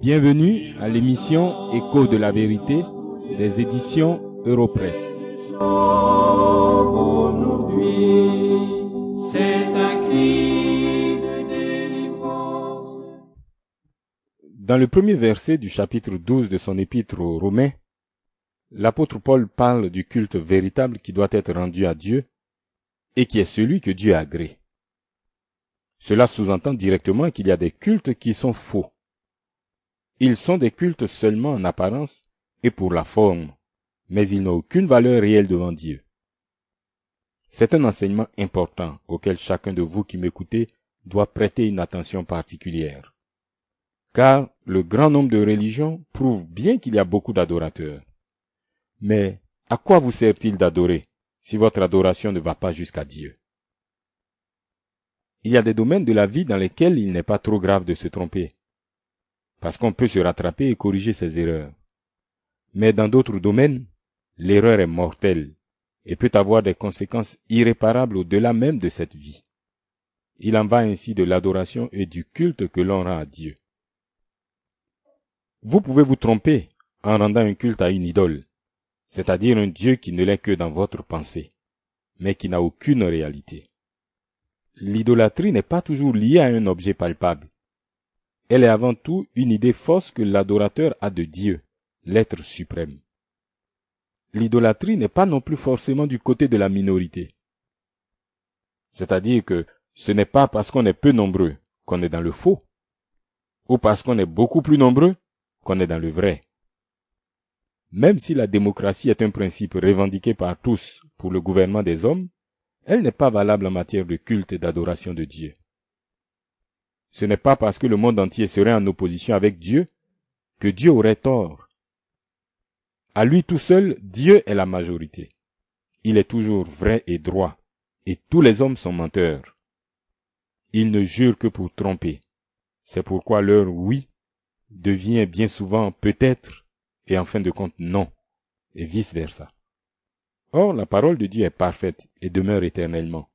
Bienvenue à l'émission Écho de la vérité des éditions Europresse. Dans le premier verset du chapitre 12 de son épître aux Romains, l'apôtre Paul parle du culte véritable qui doit être rendu à Dieu et qui est celui que Dieu agrée. Cela sous-entend directement qu'il y a des cultes qui sont faux. Ils sont des cultes seulement en apparence et pour la forme, mais ils n'ont aucune valeur réelle devant Dieu. C'est un enseignement important auquel chacun de vous qui m'écoutez doit prêter une attention particulière. Car le grand nombre de religions prouve bien qu'il y a beaucoup d'adorateurs. Mais à quoi vous sert-il d'adorer? Si votre adoration ne va pas jusqu'à Dieu Il y a des domaines de la vie dans lesquels il n'est pas trop grave de se tromper parce qu'on peut se rattraper et corriger ses erreurs. Mais dans d'autres domaines, l'erreur est mortelle et peut avoir des conséquences irréparables au-delà même de cette vie. Il en va ainsi de l'adoration et du culte que l'on rend à Dieu. Vous pouvez vous tromper en rendant un culte à une idole, c'est-à-dire un Dieu qui ne l'est que dans votre pensée, mais qui n'a aucune réalité. L'idolâtrie n'est pas toujours liée à un objet palpable, elle est avant tout une idée fausse que l'adorateur a de Dieu, l'être suprême. L'idolâtrie n'est pas non plus forcément du côté de la minorité. C'est-à-dire que ce n'est pas parce qu'on est peu nombreux qu'on est dans le faux, ou parce qu'on est beaucoup plus nombreux qu'on est dans le vrai. Même si la démocratie est un principe revendiqué par tous pour le gouvernement des hommes, elle n'est pas valable en matière de culte et d'adoration de Dieu. Ce n'est pas parce que le monde entier serait en opposition avec Dieu que Dieu aurait tort. À lui tout seul, Dieu est la majorité. Il est toujours vrai et droit, et tous les hommes sont menteurs. Il ne jure que pour tromper. C'est pourquoi leur oui devient bien souvent peut-être et en fin de compte non, et vice versa. Or, la parole de Dieu est parfaite et demeure éternellement.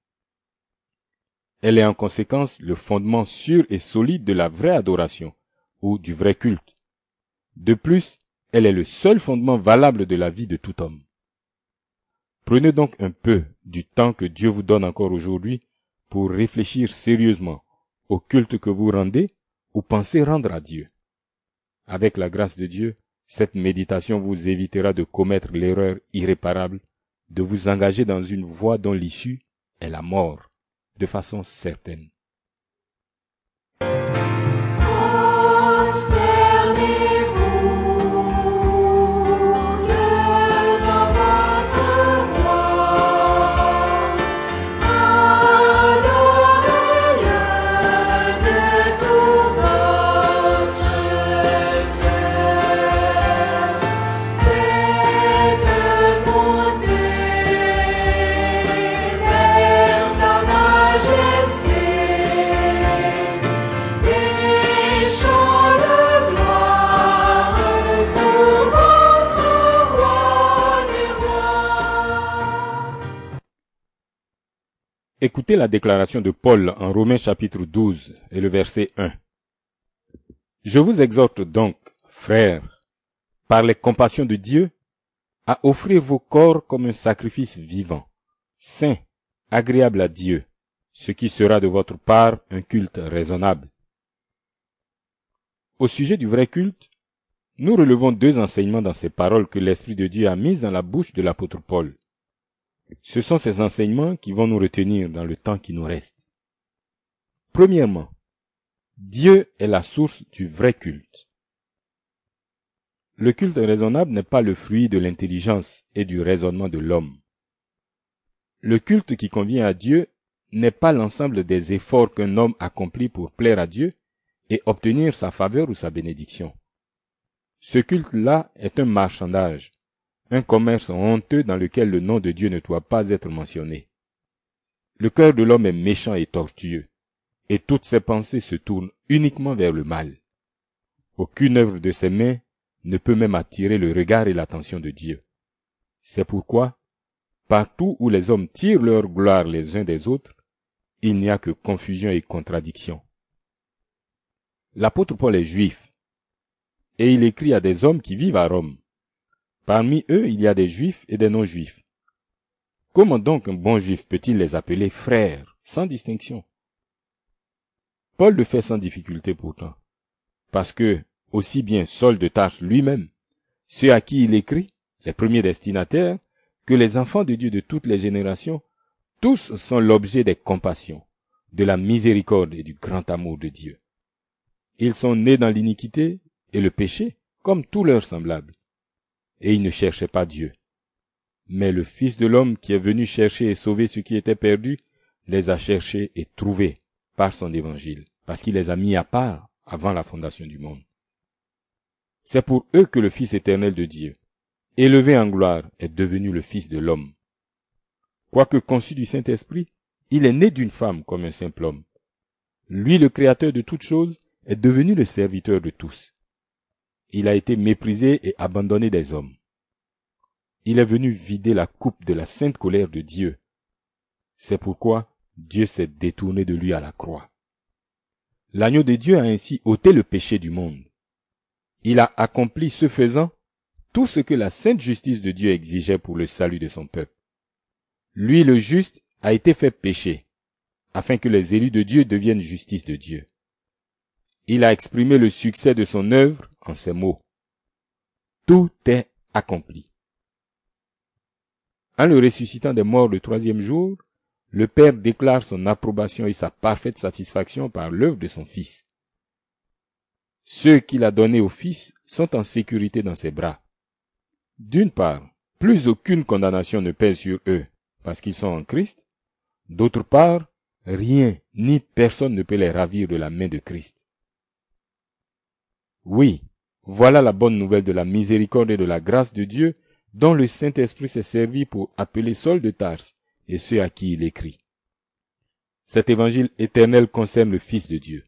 Elle est en conséquence le fondement sûr et solide de la vraie adoration ou du vrai culte. De plus, elle est le seul fondement valable de la vie de tout homme. Prenez donc un peu du temps que Dieu vous donne encore aujourd'hui pour réfléchir sérieusement au culte que vous rendez ou pensez rendre à Dieu. Avec la grâce de Dieu, cette méditation vous évitera de commettre l'erreur irréparable de vous engager dans une voie dont l'issue est la mort de façon certaine. Écoutez la déclaration de Paul en Romains chapitre 12 et le verset 1. Je vous exhorte donc, frères, par les compassions de Dieu, à offrir vos corps comme un sacrifice vivant, saint, agréable à Dieu, ce qui sera de votre part un culte raisonnable. Au sujet du vrai culte, nous relevons deux enseignements dans ces paroles que l'Esprit de Dieu a mises dans la bouche de l'apôtre Paul. Ce sont ces enseignements qui vont nous retenir dans le temps qui nous reste. Premièrement, Dieu est la source du vrai culte. Le culte raisonnable n'est pas le fruit de l'intelligence et du raisonnement de l'homme. Le culte qui convient à Dieu n'est pas l'ensemble des efforts qu'un homme accomplit pour plaire à Dieu et obtenir sa faveur ou sa bénédiction. Ce culte-là est un marchandage, un commerce honteux dans lequel le nom de Dieu ne doit pas être mentionné. Le cœur de l'homme est méchant et tortueux, et toutes ses pensées se tournent uniquement vers le mal. Aucune œuvre de ses mains ne peut même attirer le regard et l'attention de Dieu. C'est pourquoi, partout où les hommes tirent leur gloire les uns des autres, il n'y a que confusion et contradiction. L'apôtre Paul est juif, et il écrit à des hommes qui vivent à Rome. Parmi eux, il y a des juifs et des non-juifs. Comment donc un bon juif peut-il les appeler frères, sans distinction? Paul le fait sans difficulté pourtant, parce que, aussi bien Saul de Tarse lui-même, ceux à qui il écrit, les premiers destinataires, que les enfants de Dieu de toutes les générations, tous sont l'objet des compassions, de la miséricorde et du grand amour de Dieu. Ils sont nés dans l'iniquité et le péché, comme tous leurs semblables. Et ils ne cherchaient pas Dieu. Mais le Fils de l'homme qui est venu chercher et sauver ceux qui étaient perdus, les a cherchés et trouvés par son évangile, parce qu'il les a mis à part avant la fondation du monde. C'est pour eux que le Fils éternel de Dieu, élevé en gloire, est devenu le Fils de l'homme. Quoique conçu du Saint-Esprit, il est né d'une femme comme un simple homme. Lui, le Créateur de toutes choses, est devenu le serviteur de tous. Il a été méprisé et abandonné des hommes. Il est venu vider la coupe de la sainte colère de Dieu. C'est pourquoi Dieu s'est détourné de lui à la croix. L'agneau de Dieu a ainsi ôté le péché du monde. Il a accompli ce faisant tout ce que la sainte justice de Dieu exigeait pour le salut de son peuple. Lui le juste a été fait péché, afin que les élus de Dieu deviennent justice de Dieu. Il a exprimé le succès de son œuvre en ces mots. Tout est accompli. En le ressuscitant des morts le troisième jour, le Père déclare son approbation et sa parfaite satisfaction par l'œuvre de son Fils. Ceux qu'il a donnés au Fils sont en sécurité dans ses bras. D'une part, plus aucune condamnation ne pèse sur eux, parce qu'ils sont en Christ. D'autre part, rien ni personne ne peut les ravir de la main de Christ. Oui, voilà la bonne nouvelle de la miséricorde et de la grâce de Dieu dont le Saint-Esprit s'est servi pour appeler Saul de Tarse et ceux à qui il écrit. Cet évangile éternel concerne le Fils de Dieu.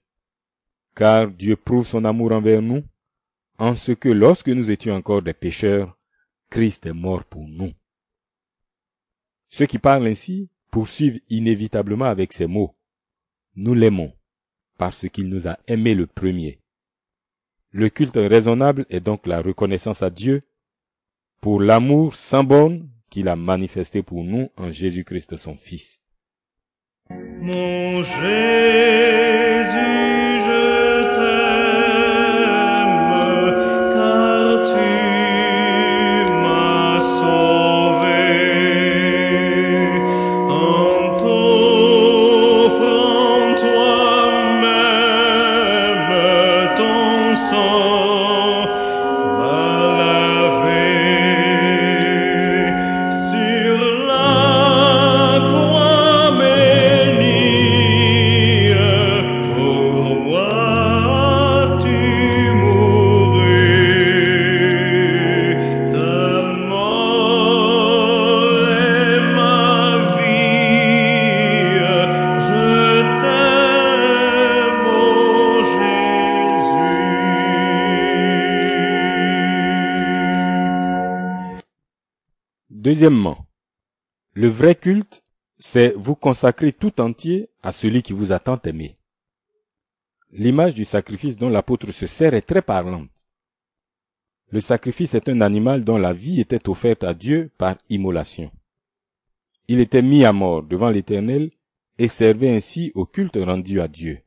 Car Dieu prouve son amour envers nous en ce que lorsque nous étions encore des pécheurs, Christ est mort pour nous. Ceux qui parlent ainsi poursuivent inévitablement avec ces mots. Nous l'aimons parce qu'il nous a aimés le premier. Le culte raisonnable est donc la reconnaissance à Dieu pour l'amour sans borne qu'il a manifesté pour nous en Jésus-Christ son Fils. Deuxièmement, le vrai culte, c'est vous consacrer tout entier à celui qui vous a tant aimé. L'image du sacrifice dont l'apôtre se sert est très parlante. Le sacrifice est un animal dont la vie était offerte à Dieu par immolation. Il était mis à mort devant l'Éternel et servait ainsi au culte rendu à Dieu.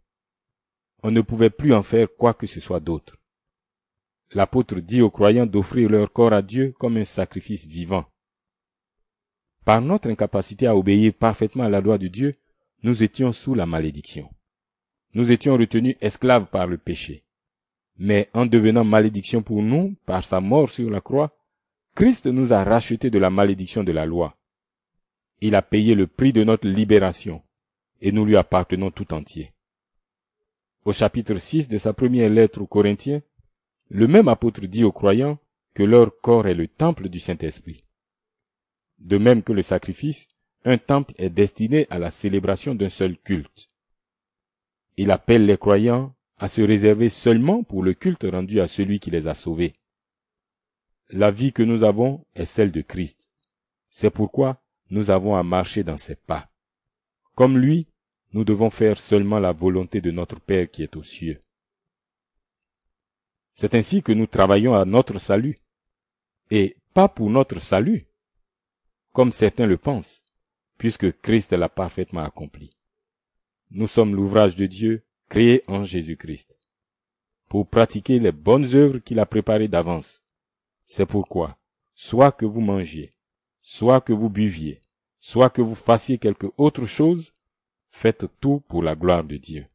On ne pouvait plus en faire quoi que ce soit d'autre. L'apôtre dit aux croyants d'offrir leur corps à Dieu comme un sacrifice vivant. Par notre incapacité à obéir parfaitement à la loi de Dieu, nous étions sous la malédiction. Nous étions retenus esclaves par le péché. Mais en devenant malédiction pour nous, par sa mort sur la croix, Christ nous a rachetés de la malédiction de la loi. Il a payé le prix de notre libération, et nous lui appartenons tout entier. Au chapitre 6 de sa première lettre aux Corinthiens, le même apôtre dit aux croyants que leur corps est le temple du Saint-Esprit. De même que le sacrifice, un temple est destiné à la célébration d'un seul culte. Il appelle les croyants à se réserver seulement pour le culte rendu à celui qui les a sauvés. La vie que nous avons est celle de Christ. C'est pourquoi nous avons à marcher dans ses pas. Comme lui, nous devons faire seulement la volonté de notre Père qui est aux cieux. C'est ainsi que nous travaillons à notre salut, et pas pour notre salut, comme certains le pensent, puisque Christ l'a parfaitement accompli. Nous sommes l'ouvrage de Dieu créé en Jésus-Christ, pour pratiquer les bonnes œuvres qu'il a préparées d'avance. C'est pourquoi, soit que vous mangiez, soit que vous buviez, soit que vous fassiez quelque autre chose, faites tout pour la gloire de Dieu.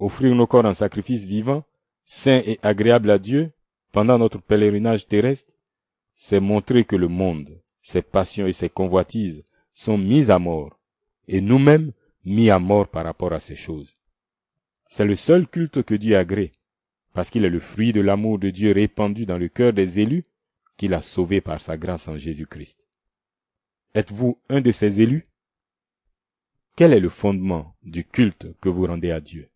Offrir nos corps en sacrifice vivant, saint et agréable à Dieu, pendant notre pèlerinage terrestre, c'est montrer que le monde, ses passions et ses convoitises sont mis à mort, et nous-mêmes mis à mort par rapport à ces choses. C'est le seul culte que Dieu agrée, parce qu'il est le fruit de l'amour de Dieu répandu dans le cœur des élus qu'il a sauvés par sa grâce en Jésus-Christ. Êtes-vous un de ces élus? Quel est le fondement du culte que vous rendez à Dieu?